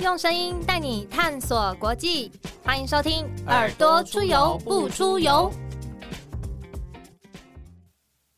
用声音带你探索国际，欢迎收听《耳朵出游不出游》。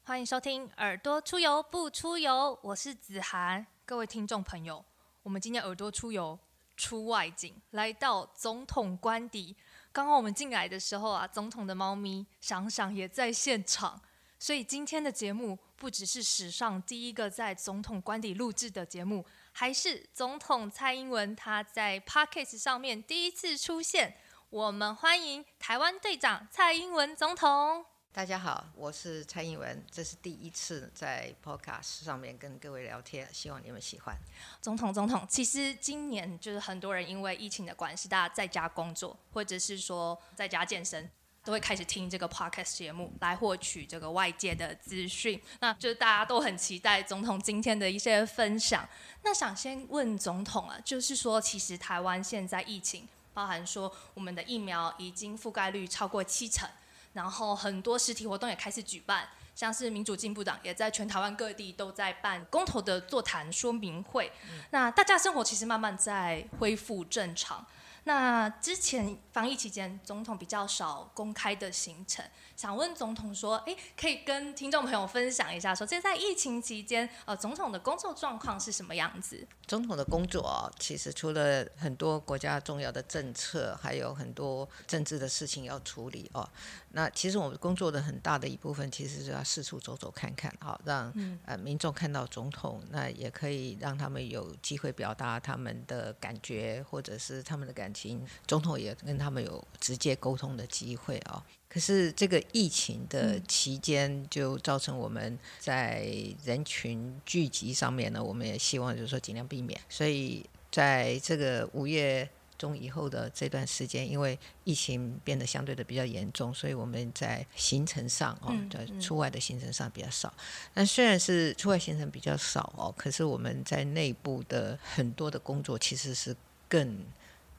欢迎收听《耳朵出游不出游》，我是子涵。各位听众朋友，我们今天耳朵出游出外景，来到总统官邸。刚刚我们进来的时候啊，总统的猫咪想想也在现场，所以今天的节目不只是史上第一个在总统官邸录制的节目，还是总统蔡英文他在 Parkes 上面第一次出现。我们欢迎台湾队长蔡英文总统。大家好，我是蔡英文，这是第一次在 Podcast 上面跟各位聊天，希望你们喜欢。总统，总统，其实今年就是很多人因为疫情的关系，大家在家工作，或者是说在家健身，都会开始听这个 Podcast 节目来获取这个外界的资讯。那就是大家都很期待总统今天的一些分享。那想先问总统啊，就是说，其实台湾现在疫情，包含说我们的疫苗已经覆盖率超过七成。然后很多实体活动也开始举办，像是民主进步党也在全台湾各地都在办公投的座谈说明会。那大家生活其实慢慢在恢复正常。那之前防疫期间，总统比较少公开的行程，想问总统说，诶，可以跟听众朋友分享一下，说这在疫情期间，呃，总统的工作状况是什么样子？总统的工作啊其实除了很多国家重要的政策，还有很多政治的事情要处理哦。那其实我们工作的很大的一部分，其实是要四处走走看看，好让呃民众看到总统，那也可以让他们有机会表达他们的感觉，或者是他们的感情，总统也跟他们有直接沟通的机会啊。可是这个疫情的期间，就造成我们在人群聚集上面呢，我们也希望就是说尽量避免。所以在这个五月。中以后的这段时间，因为疫情变得相对的比较严重，所以我们在行程上哦，在出外的行程上比较少。那虽然是出外行程比较少哦，可是我们在内部的很多的工作其实是更。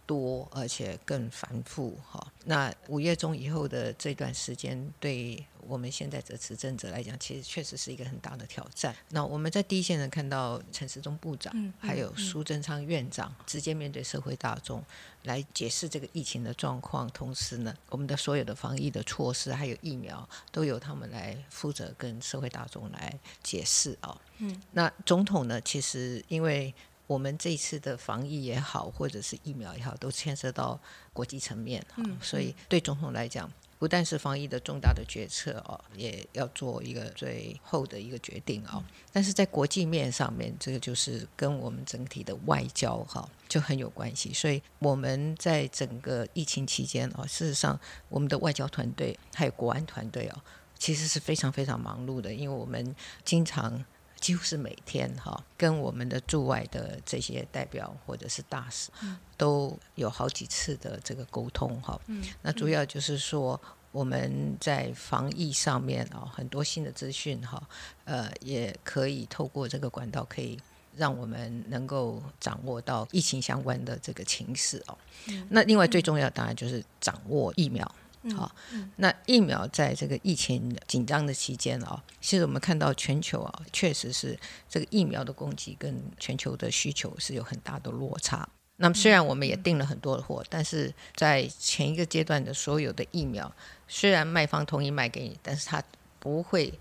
多而且更繁复哈。那五月中以后的这段时间，对我们现在这执政者来讲，其实确实是一个很大的挑战。那我们在第一线呢，看到陈时中部长，还有苏贞昌院长，直接面对社会大众来解释这个疫情的状况，同时呢，我们的所有的防疫的措施还有疫苗，都由他们来负责跟社会大众来解释啊。嗯，那总统呢，其实因为。我们这次的防疫也好，或者是疫苗也好，都牵涉到国际层面哈，所以对总统来讲，不但是防疫的重大的决策哦，也要做一个最后的一个决定哦。但是在国际面上面，这个就是跟我们整体的外交哈就很有关系。所以我们在整个疫情期间哦，事实上我们的外交团队还有国安团队哦，其实是非常非常忙碌的，因为我们经常。几乎是每天哈，跟我们的驻外的这些代表或者是大使，都有好几次的这个沟通哈。那主要就是说，我们在防疫上面啊，很多新的资讯哈，呃，也可以透过这个管道，可以让我们能够掌握到疫情相关的这个情势哦。那另外最重要当然就是掌握疫苗。好，那疫苗在这个疫情紧张的期间啊，其实我们看到全球啊，确实是这个疫苗的供给跟全球的需求是有很大的落差。那么虽然我们也订了很多的货，但是在前一个阶段的所有的疫苗，虽然卖方同意卖给你，但是他不会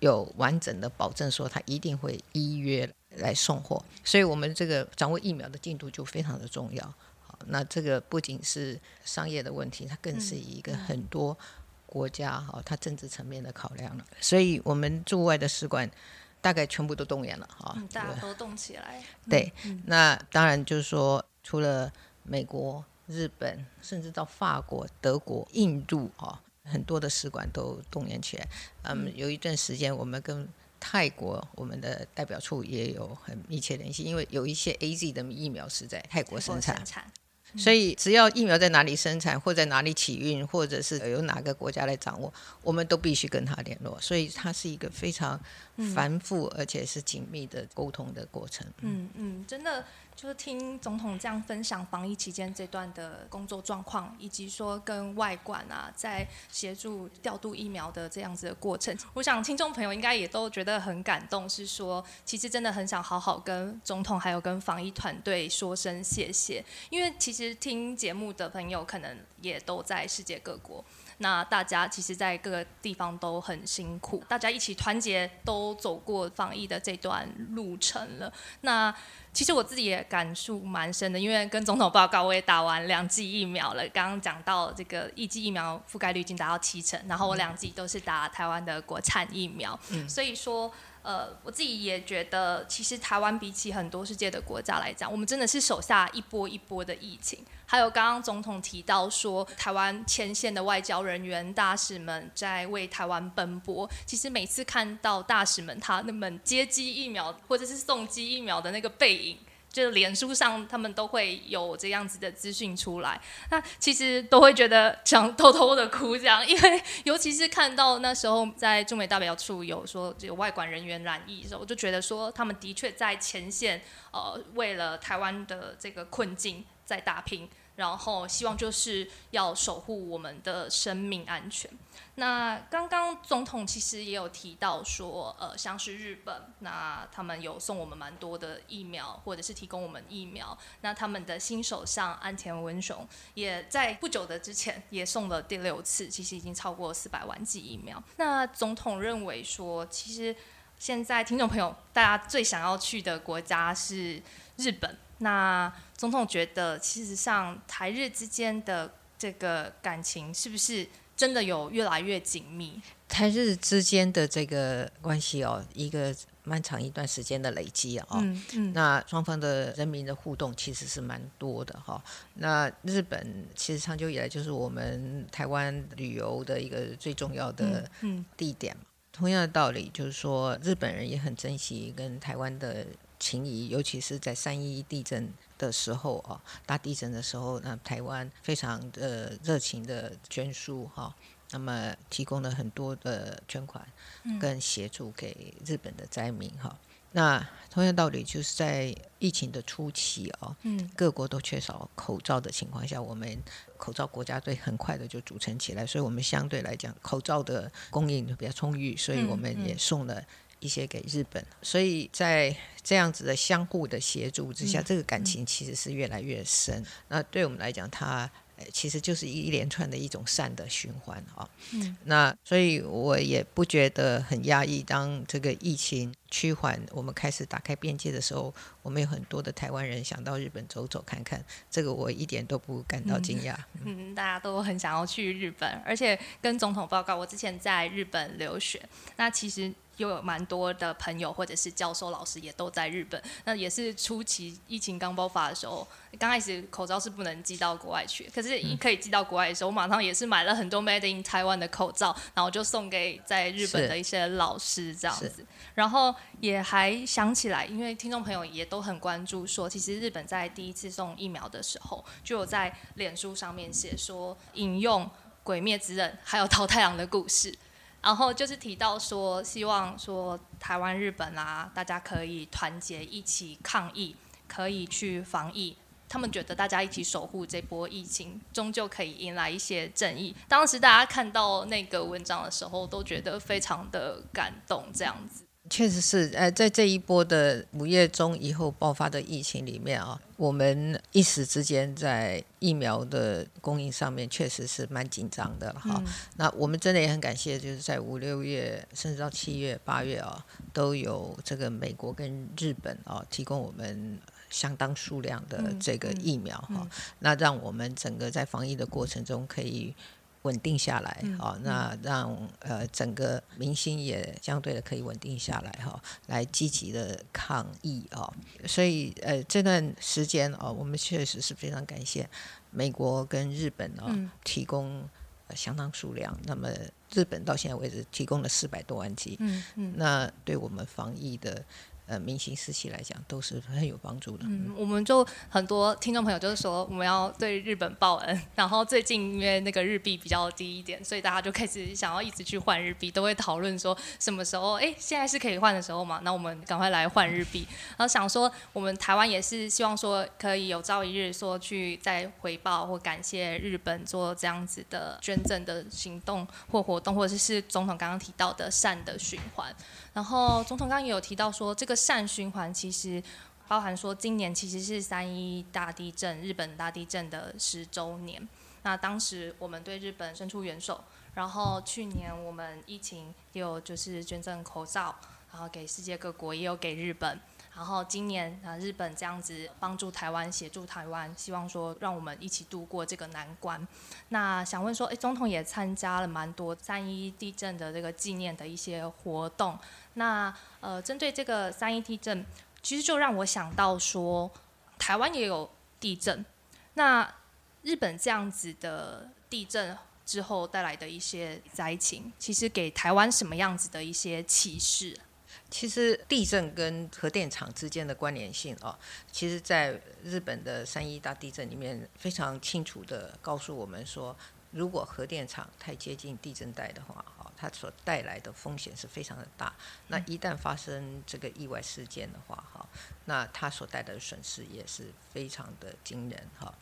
有完整的保证说他一定会依约来送货。所以我们这个掌握疫苗的进度就非常的重要。那这个不仅是商业的问题，它更是一个很多国家哈，它政治层面的考量了。所以，我们驻外的使馆大概全部都动员了哈，大家都动起来。对，那当然就是说，除了美国、日本，甚至到法国、德国、印度啊，很多的使馆都动员起来。嗯，有一段时间，我们跟泰国我们的代表处也有很密切联系，因为有一些 A Z 的疫苗是在泰国生产。所以只要疫苗在哪里生产，或在哪里起运，或者是由哪个国家来掌握，我们都必须跟他联络。所以它是一个非常繁复而且是紧密的沟通的过程。嗯嗯，真的。就是听总统这样分享防疫期间这段的工作状况，以及说跟外管啊在协助调度疫苗的这样子的过程，我想听众朋友应该也都觉得很感动，是说其实真的很想好好跟总统还有跟防疫团队说声谢谢，因为其实听节目的朋友可能也都在世界各国。那大家其实，在各个地方都很辛苦，大家一起团结，都走过防疫的这段路程了。那其实我自己也感触蛮深的，因为跟总统报告，我也打完两剂疫苗了。刚刚讲到这个一剂疫苗覆盖率已经达到七成，然后我两剂都是打台湾的国产疫苗，所以说。呃，我自己也觉得，其实台湾比起很多世界的国家来讲，我们真的是手下一波一波的疫情。还有刚刚总统提到说，台湾前线的外交人员大使们在为台湾奔波。其实每次看到大使们他那么接机疫苗或者是送机疫苗的那个背影。就是脸书上他们都会有这样子的资讯出来，那其实都会觉得想偷偷的哭这样，因为尤其是看到那时候在中美代表处有说有外管人员染疫的时候，我就觉得说他们的确在前线，呃，为了台湾的这个困境在打拼。然后希望就是要守护我们的生命安全。那刚刚总统其实也有提到说，呃，像是日本，那他们有送我们蛮多的疫苗，或者是提供我们疫苗。那他们的新首相安田文雄也在不久的之前也送了第六次，其实已经超过四百万剂疫苗。那总统认为说，其实现在听众朋友大家最想要去的国家是日本。那总统觉得，其实上台日之间的这个感情是不是真的有越来越紧密？台日之间的这个关系哦，一个漫长一段时间的累积啊，嗯嗯，那双方的人民的互动其实是蛮多的哈。那日本其实长久以来就是我们台湾旅游的一个最重要的地点嘛。同样的道理，就是说日本人也很珍惜跟台湾的。情谊，尤其是在三一地震的时候啊，大地震的时候，那台湾非常的热情的捐书哈，那么提供了很多的捐款跟协助给日本的灾民哈。那同样道理，就是在疫情的初期啊，各国都缺少口罩的情况下，我们口罩国家队很快的就组成起来，所以我们相对来讲口罩的供应比较充裕，所以我们也送了。一些给日本，所以在这样子的相互的协助之下，这个感情其实是越来越深。那对我们来讲，它其实就是一连串的一种善的循环啊。嗯，那所以我也不觉得很压抑。当这个疫情趋缓，我们开始打开边界的时候，我们有很多的台湾人想到日本走走看看，这个我一点都不感到惊讶。嗯，大家都很想要去日本，而且跟总统报告，我之前在日本留学，那其实。又有蛮多的朋友或者是教授老师也都在日本，那也是初期疫情刚爆发的时候，刚开始口罩是不能寄到国外去，可是可以寄到国外的时候，我马上也是买了很多 Made in Taiwan 的口罩，然后就送给在日本的一些老师这样子，然后也还想起来，因为听众朋友也都很关注，说其实日本在第一次送疫苗的时候，就有在脸书上面写说引用《鬼灭之刃》还有《桃太郎》的故事。然后就是提到说，希望说台湾、日本啊，大家可以团结一起抗疫，可以去防疫。他们觉得大家一起守护这波疫情，终究可以迎来一些正义。当时大家看到那个文章的时候，都觉得非常的感动，这样子。确实是，呃，在这一波的五月中以后爆发的疫情里面啊，我们一时之间在疫苗的供应上面确实是蛮紧张的了哈。那我们真的也很感谢，就是在五六月甚至到七月、八月啊，都有这个美国跟日本啊提供我们相当数量的这个疫苗哈，那让我们整个在防疫的过程中可以。稳定下来，好，那让呃整个民心也相对的可以稳定下来，哈，来积极的抗疫啊。所以呃这段时间哦，我们确实是非常感谢美国跟日本啊提供相当数量。那么日本到现在为止提供了四百多万剂，嗯嗯，那对我们防疫的呃明星时期来讲都是很有帮助的。嗯，我们就很多听众朋友就是说我们要对日本报恩，然后最近因为那个日币比较低一点，所以大家就开始想要一直去换日币，都会讨论说什么时候哎现在是可以换的时候嘛？那我们赶快来换日币。然后想说我们台湾也是希望说可以有朝一日说去再回报或感谢日本做这样子的捐赠的行动或活动，或者是总统刚刚提到的善的循环。然后总统刚刚也有提到说，这个善循环其实包含说，今年其实是三一大地震、日本大地震的十周年。那当时我们对日本伸出援手，然后去年我们疫情也有就是捐赠口罩，然后给世界各国，也有给日本。然后今年啊，日本这样子帮助台湾、协助台湾，希望说让我们一起度过这个难关。那想问说，诶，总统也参加了蛮多三一地震的这个纪念的一些活动。那呃，针对这个三一地震，其实就让我想到说，台湾也有地震。那日本这样子的地震之后带来的一些灾情，其实给台湾什么样子的一些启示？其实地震跟核电厂之间的关联性哦，其实在日本的三一大地震里面非常清楚的告诉我们说，如果核电厂太接近地震带的话，哈，它所带来的风险是非常的大。那一旦发生这个意外事件的话，哈，那它所带来的损失也是非常的惊人，哈。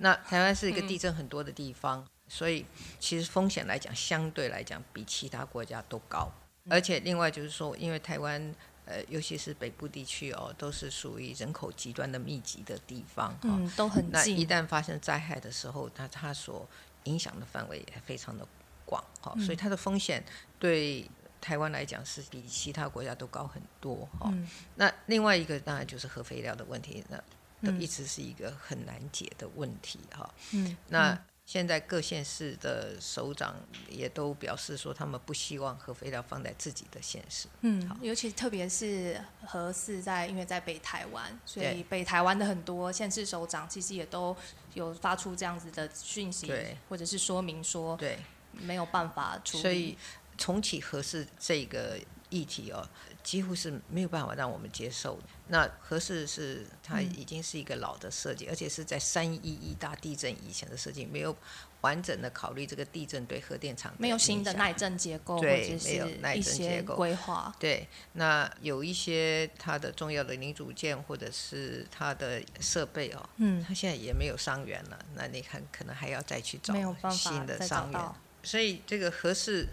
那台湾是一个地震很多的地方，所以其实风险来讲，相对来讲比其他国家都高。而且另外就是说，因为台湾呃，尤其是北部地区哦，都是属于人口极端的密集的地方，嗯，都很近。那一旦发生灾害的时候，它它所影响的范围也非常的广，哈，所以它的风险对台湾来讲是比其他国家都高很多，哈。那另外一个当然就是核废料的问题，那都一直是一个很难解的问题，哈。嗯，那。现在各县市的首长也都表示说，他们不希望核废料放在自己的县市。嗯，尤其特别是核四在，因为在北台湾，所以北台湾的很多县市首长其实也都有发出这样子的讯息，或者是说明说，对，没有办法处理。所以重启核四这个议题哦。几乎是没有办法让我们接受。那合适是它已经是一个老的设计，而且是在三一一大地震以前的设计，没有完整的考虑这个地震对核电厂没有新的耐震结构，对，没有耐震结构规划。对，那有一些它的重要的零组件或者是它的设备哦，嗯，它现在也没有伤员了。那你看，可能还要再去找新的伤员。所以这个合适。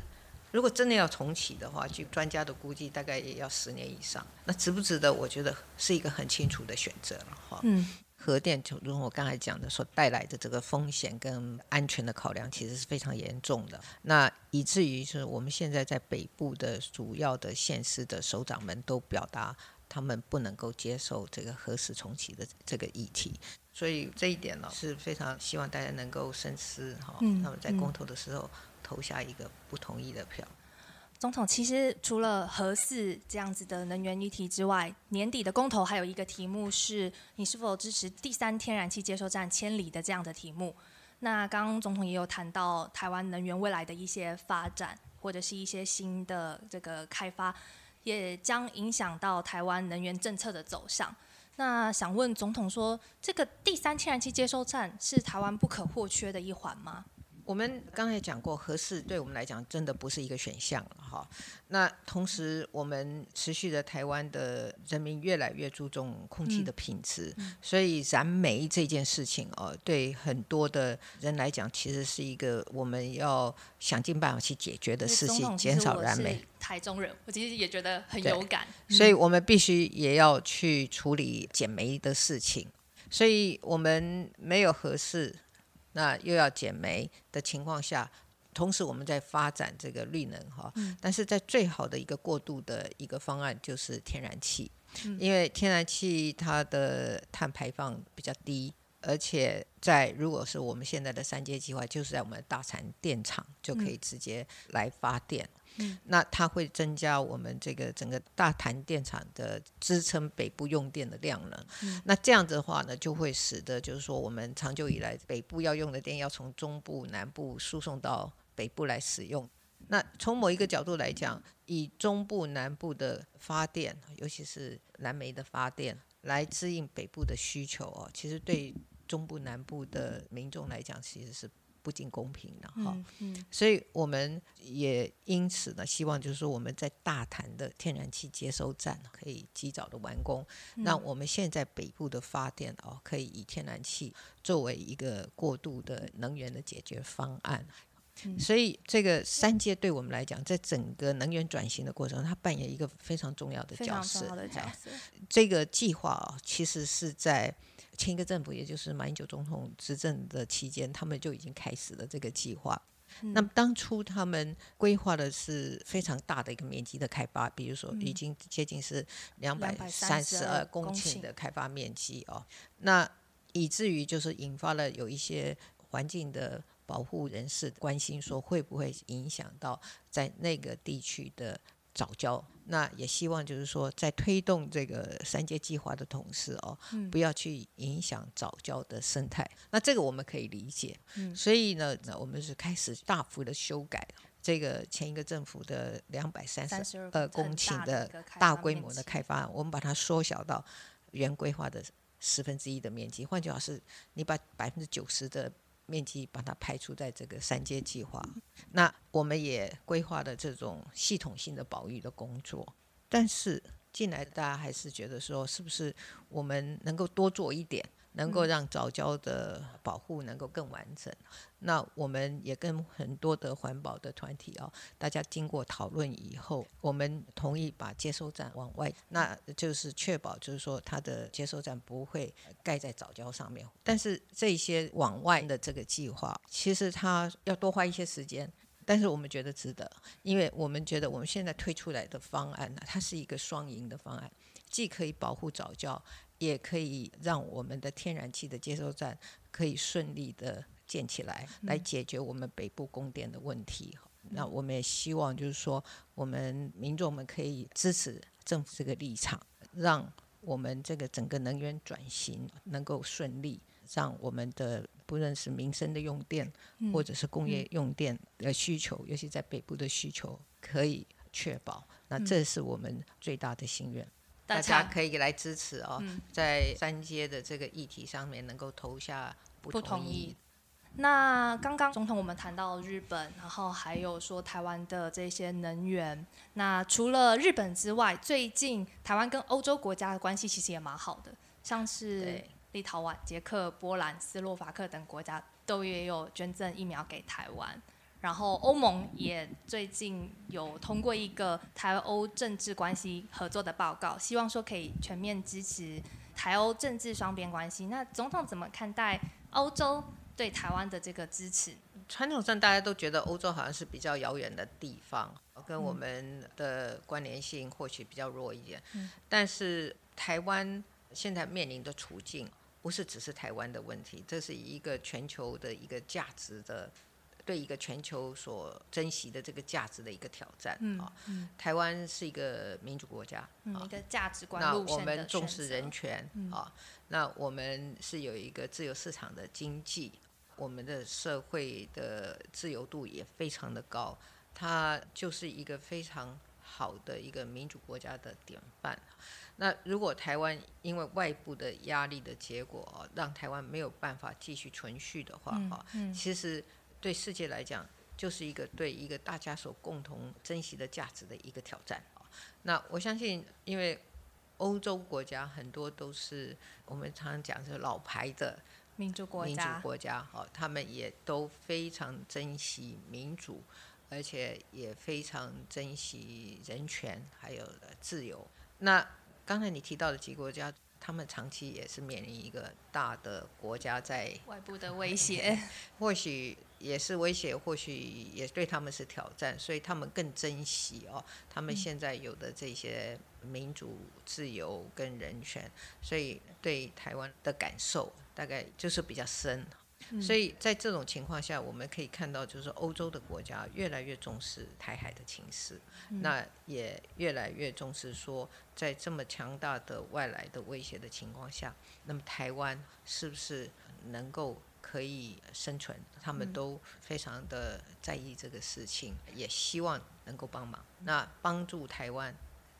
如果真的要重启的话，据专家的估计，大概也要十年以上。那值不值得？我觉得是一个很清楚的选择了哈。嗯，核电就如我刚才讲的，所带来的这个风险跟安全的考量，其实是非常严重的。那以至于是我们现在在北部的主要的县市的首长们都表达，他们不能够接受这个核实重启的这个议题。所以这一点呢，是非常希望大家能够深思哈。嗯，那么在公投的时候。投下一个不同意的票。总统，其实除了核四这样子的能源议题之外，年底的公投还有一个题目是你是否支持第三天然气接收站千里的这样的题目。那刚刚总统也有谈到台湾能源未来的一些发展，或者是一些新的这个开发，也将影响到台湾能源政策的走向。那想问总统说，这个第三天然气接收站是台湾不可或缺的一环吗？我们刚才讲过，合适对我们来讲真的不是一个选项了哈。那同时，我们持续的台湾的人民越来越注重空气的品质，所以燃煤这件事情哦，对很多的人来讲，其实是一个我们要想尽办法去解决的事情，减少燃煤。台中人，我其实也觉得很有感，所以我们必须也要去处理减煤的事情，所以我们没有合适。那又要减煤的情况下，同时我们在发展这个绿能哈，但是在最好的一个过渡的一个方案就是天然气，因为天然气它的碳排放比较低。而且在如果是我们现在的三阶计划，就是在我们大产电厂就可以直接来发电。嗯，那它会增加我们这个整个大潭电厂的支撑北部用电的量能。嗯，那这样子的话呢，就会使得就是说我们长久以来北部要用的电要从中部、南部输送到北部来使用。那从某一个角度来讲，以中部、南部的发电，尤其是蓝煤的发电，来支应北部的需求哦，其实对中部、南部的民众来讲，其实是。不仅公平的哈，所以我们也因此呢，希望就是说我们在大潭的天然气接收站可以及早的完工，那我们现在北部的发电哦，可以以天然气作为一个过渡的能源的解决方案。所以这个三阶对我们来讲，在整个能源转型的过程，它扮演一个非常重要的角色。这个计划啊，其实是在。前一个政府，也就是马英九总统执政的期间，他们就已经开始了这个计划。那么当初他们规划的是非常大的一个面积的开发，比如说已经接近是两百三十二公顷的开发面积哦。那以至于就是引发了有一些环境的保护人士关心，说会不会影响到在那个地区的。早教，那也希望就是说，在推动这个三阶计划的同时哦，不要去影响早教的生态。那这个我们可以理解。所以呢，那我们是开始大幅的修改这个前一个政府的两百三十二公顷的大规模的开发，我们把它缩小到原规划的十分之一的面积。换句话是，你把百分之九十的。面积把它排除在这个三阶计划，那我们也规划的这种系统性的保育的工作，但是进来大家还是觉得说，是不是我们能够多做一点？能够让早教的保护能够更完整，那我们也跟很多的环保的团体哦，大家经过讨论以后，我们同意把接收站往外，那就是确保就是说它的接收站不会盖在早教上面。但是这些往外的这个计划，其实它要多花一些时间，但是我们觉得值得，因为我们觉得我们现在推出来的方案呢，它是一个双赢的方案，既可以保护早教。也可以让我们的天然气的接收站可以顺利的建起来，来解决我们北部供电的问题。那我们也希望就是说，我们民众们可以支持政府这个立场，让我们这个整个能源转型能够顺利，让我们的不论是民生的用电，或者是工业用电的需求，尤其在北部的需求可以确保。那这是我们最大的心愿。大家可以来支持哦，在三阶的这个议题上面能够投下不同意。那刚刚总统我们谈到日本，然后还有说台湾的这些能源。那除了日本之外，最近台湾跟欧洲国家的关系其实也蛮好的，像是立陶宛、捷克、波兰、斯洛伐克等国家都也有捐赠疫苗给台湾。然后欧盟也最近有通过一个台欧政治关系合作的报告，希望说可以全面支持台欧政治双边关系。那总统怎么看待欧洲对台湾的这个支持？传统上大家都觉得欧洲好像是比较遥远的地方，跟我们的关联性或许比较弱一点。但是台湾现在面临的处境不是只是台湾的问题，这是一个全球的一个价值的。对一个全球所珍惜的这个价值的一个挑战啊！台湾是一个民主国家，一个价值观那我们重视人权啊，那我们是有一个自由市场的经济，我们的社会的自由度也非常的高，它就是一个非常好的一个民主国家的典范。那如果台湾因为外部的压力的结果，让台湾没有办法继续存续的话，哈，其实。对世界来讲，就是一个对一个大家所共同珍惜的价值的一个挑战啊。那我相信，因为欧洲国家很多都是我们常常讲是老牌的民主国家，民主国家哈，他们也都非常珍惜民主，而且也非常珍惜人权还有自由。那刚才你提到的几个国家。他们长期也是面临一个大的国家在外部的威胁，或许也是威胁，或许也对他们是挑战，所以他们更珍惜哦，他们现在有的这些民主、自由跟人权，所以对台湾的感受大概就是比较深。所以在这种情况下，我们可以看到，就是欧洲的国家越来越重视台海的情势，那也越来越重视说，在这么强大的外来的威胁的情况下，那么台湾是不是能够可以生存，他们都非常的在意这个事情，也希望能够帮忙。那帮助台湾，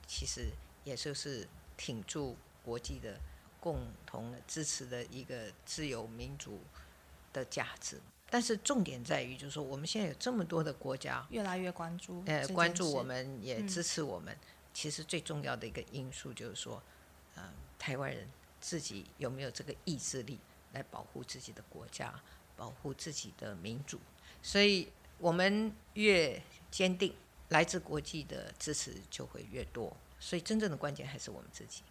其实也就是挺住国际的共同支持的一个自由民主的价值。但是重点在于，就是说我们现在有这么多的国家越来越关注，呃，关注我们，也支持我们。其实最重要的一个因素就是说，呃，台湾人自己有没有这个意志力来保护自己的国家，保护自己的民主。所以我们越坚定，来自国际的支持就会越多。所以真正的关键还是我们自己。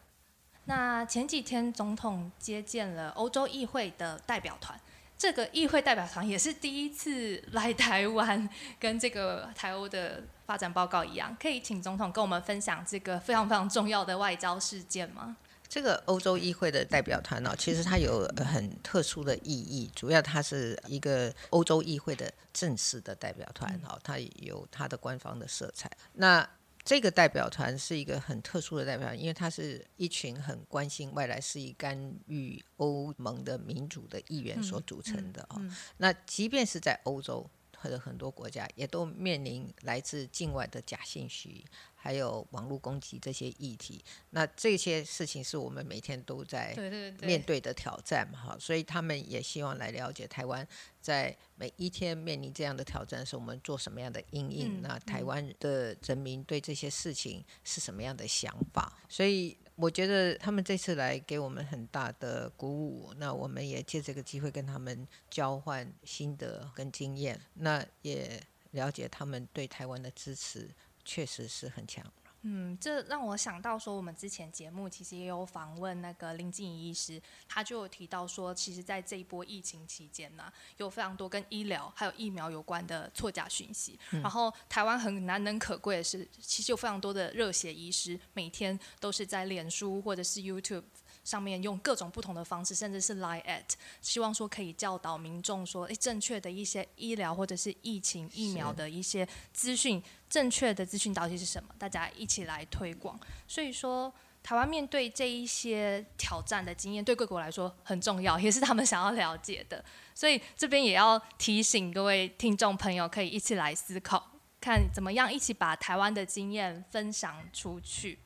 那前几天总统接见了欧洲议会的代表团。这个议会代表团也是第一次来台湾，跟这个台欧的发展报告一样，可以请总统跟我们分享这个非常非常重要的外交事件吗？这个欧洲议会的代表团呢，其实它有很特殊的意义，主要它是一个欧洲议会的正式的代表团，哈，它有它的官方的色彩。那这个代表团是一个很特殊的代表团，因为它是一群很关心外来势力干预欧盟的民主的议员所组成的啊。那即便是在欧洲或者很多国家，也都面临来自境外的假信息。还有网络攻击这些议题，那这些事情是我们每天都在面对的挑战嘛？哈，所以他们也希望来了解台湾在每一天面临这样的挑战时，我们做什么样的应应？那台湾的人民对这些事情是什么样的想法？所以我觉得他们这次来给我们很大的鼓舞，那我们也借这个机会跟他们交换心得跟经验，那也了解他们对台湾的支持。确实是很强。嗯，这让我想到说，我们之前节目其实也有访问那个林静怡医师，他就有提到说，其实，在这一波疫情期间呢，有非常多跟医疗还有疫苗有关的错假讯息。然后，台湾很难能可贵的是，其实有非常多的热血医师，每天都是在脸书或者是 YouTube。上面用各种不同的方式，甚至是 lie at，希望说可以教导民众说，诶，正确的一些医疗或者是疫情疫苗的一些资讯，正确的资讯到底是什么？大家一起来推广。所以说，台湾面对这一些挑战的经验，对各国来说很重要，也是他们想要了解的。所以这边也要提醒各位听众朋友，可以一起来思考，看怎么样一起把台湾的经验分享出去。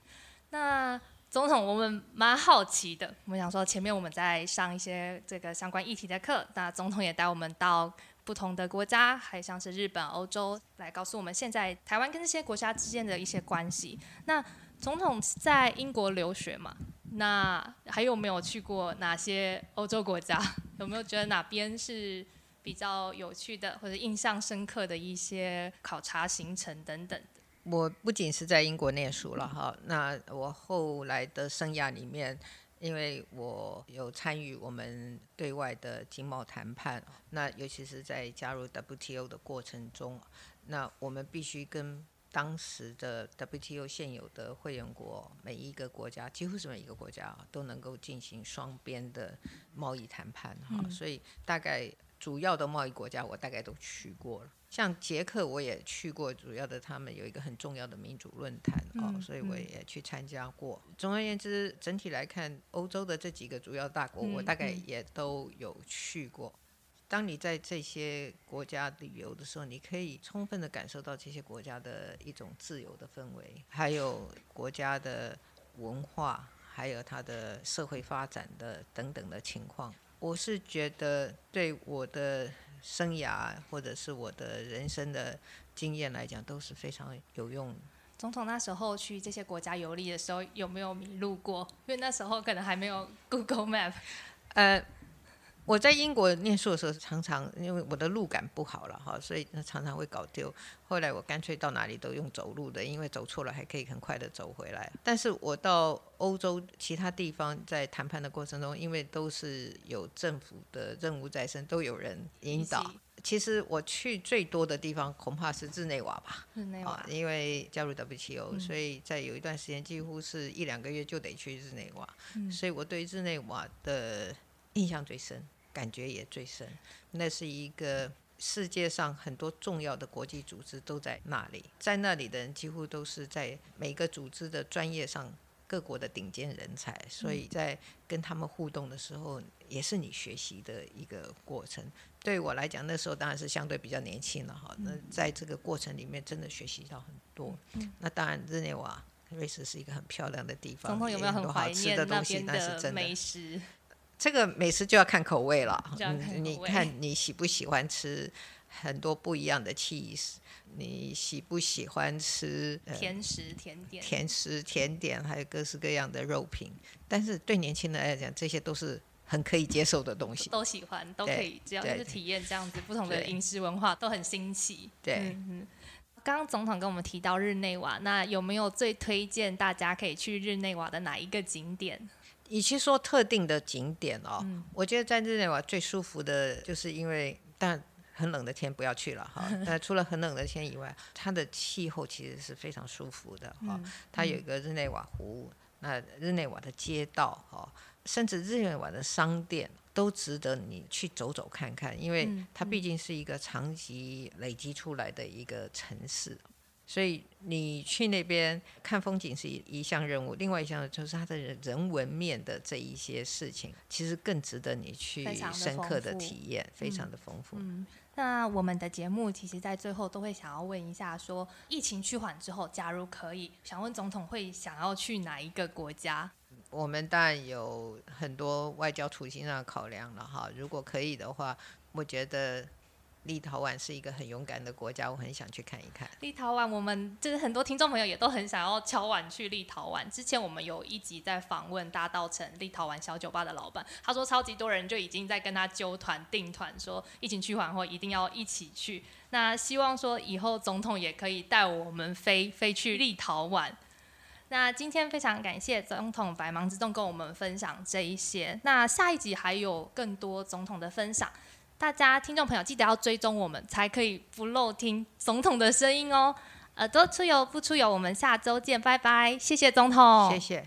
那。总统，我们蛮好奇的。我们想说，前面我们在上一些这个相关议题的课，那总统也带我们到不同的国家，还像是日本、欧洲，来告诉我们现在台湾跟这些国家之间的一些关系。那总统在英国留学嘛？那还有没有去过哪些欧洲国家？有没有觉得哪边是比较有趣的，或者印象深刻的一些考察行程等等？我不仅是在英国念书了哈，那我后来的生涯里面，因为我有参与我们对外的经贸谈判，那尤其是在加入 WTO 的过程中，那我们必须跟当时的 WTO 现有的会员国每一个国家，几乎是每一个国家都能够进行双边的贸易谈判哈，所以大概主要的贸易国家我大概都去过了。像捷克，我也去过，主要的他们有一个很重要的民主论坛哦，所以我也去参加过。总而言之，整体来看，欧洲的这几个主要大国，我大概也都有去过。当你在这些国家旅游的时候，你可以充分的感受到这些国家的一种自由的氛围，还有国家的文化，还有它的社会发展的等等的情况。我是觉得对我的。生涯或者是我的人生的经验来讲，都是非常有用的。总统那时候去这些国家游历的时候，有没有迷路过？因为那时候可能还没有 Google Map。呃。我在英国念书的时候，常常因为我的路感不好了哈，所以常常会搞丢。后来我干脆到哪里都用走路的，因为走错了还可以很快的走回来。但是我到欧洲其他地方，在谈判的过程中，因为都是有政府的任务在身，都有人引导。其实我去最多的地方恐怕是日内瓦吧，日内瓦，因为加入 WTO，所以在有一段时间几乎是一两个月就得去日内瓦，所以我对日内瓦的印象最深。感觉也最深，那是一个世界上很多重要的国际组织都在那里，在那里的人几乎都是在每个组织的专业上各国的顶尖人才，所以在跟他们互动的时候，也是你学习的一个过程。对我来讲，那时候当然是相对比较年轻了哈。那在这个过程里面，真的学习到很多。那当然，日内瓦瑞士是一个很漂亮的地方，总统有没有很怀念那边的美食？这个美食就要看口味了。你看你喜不喜欢吃很多不一样的 cheese？你喜不喜欢吃甜食、甜点？甜食、甜点，还有各式各样的肉品。但是对年轻人来讲，这些都是很可以接受的东西。都喜欢，都可以，只要是体验这样子不同的饮食文化，都很新奇。对。刚刚总统跟我们提到日内瓦，那有没有最推荐大家可以去日内瓦的哪一个景点？与其说特定的景点哦，我觉得在日内瓦最舒服的就是因为但。很冷的天不要去了哈。那除了很冷的天以外，它的气候其实是非常舒服的哈。它有一个日内瓦湖，那日内瓦的街道哈，甚至日内瓦的商店都值得你去走走看看，因为它毕竟是一个长期累积出来的一个城市，所以你去那边看风景是一一项任务，另外一项就是它的人文面的这一些事情，其实更值得你去深刻的体验，非常的丰富。那我们的节目其实，在最后都会想要问一下，说疫情趋缓之后，假如可以，想问总统会想要去哪一个国家？我们当然有很多外交处境上的考量了哈。如果可以的话，我觉得。立陶宛是一个很勇敢的国家，我很想去看一看。立陶宛，我们就是很多听众朋友也都很想要敲碗去立陶宛。之前我们有一集在访问大道城立陶宛小酒吧的老板，他说超级多人就已经在跟他揪团订团，说疫情趋缓后一定要一起去。那希望说以后总统也可以带我们飞飞去立陶宛。那今天非常感谢总统百忙之中跟我们分享这一些。那下一集还有更多总统的分享。大家听众朋友记得要追踪我们，才可以不漏听总统的声音哦。耳朵出游不出游，我们下周见，拜拜！谢谢总统，谢谢。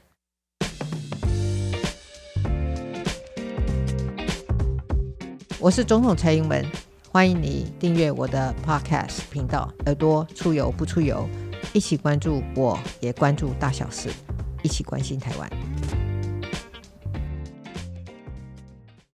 我是总统蔡英文，欢迎你订阅我的 Podcast 频道。耳朵出游不出游，一起关注我，也关注大小事，一起关心台湾。